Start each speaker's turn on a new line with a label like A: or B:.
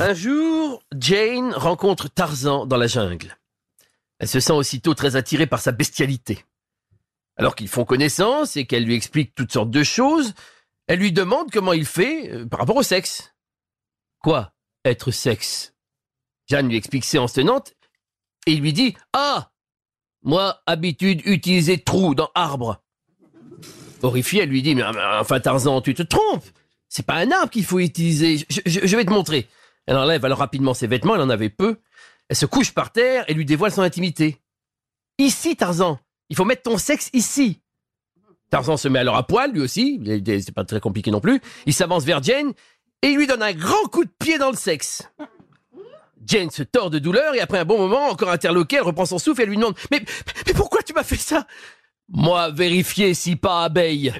A: Un jour, Jane rencontre Tarzan dans la jungle. Elle se sent aussitôt très attirée par sa bestialité. Alors qu'ils font connaissance et qu'elle lui explique toutes sortes de choses, elle lui demande comment il fait euh, par rapport au sexe. Quoi Être sexe? Jeanne lui explique séance tenante et il lui dit Ah Moi, habitude utiliser trou dans arbre. Horrifiée, elle lui dit Mais enfin, Tarzan, tu te trompes C'est pas un arbre qu'il faut utiliser. Je vais te montrer. Elle enlève alors rapidement ses vêtements, elle en avait peu. Elle se couche par terre et lui dévoile son intimité. Ici, Tarzan, il faut mettre ton sexe ici. Tarzan se met alors à poil, lui aussi, c'est pas très compliqué non plus. Il s'avance vers Jane et il lui donne un grand coup de pied dans le sexe. Jane se tord de douleur et après un bon moment, encore interloquée, elle reprend son souffle et lui demande mais pourquoi tu m'as fait ça Moi, vérifier si pas abeille.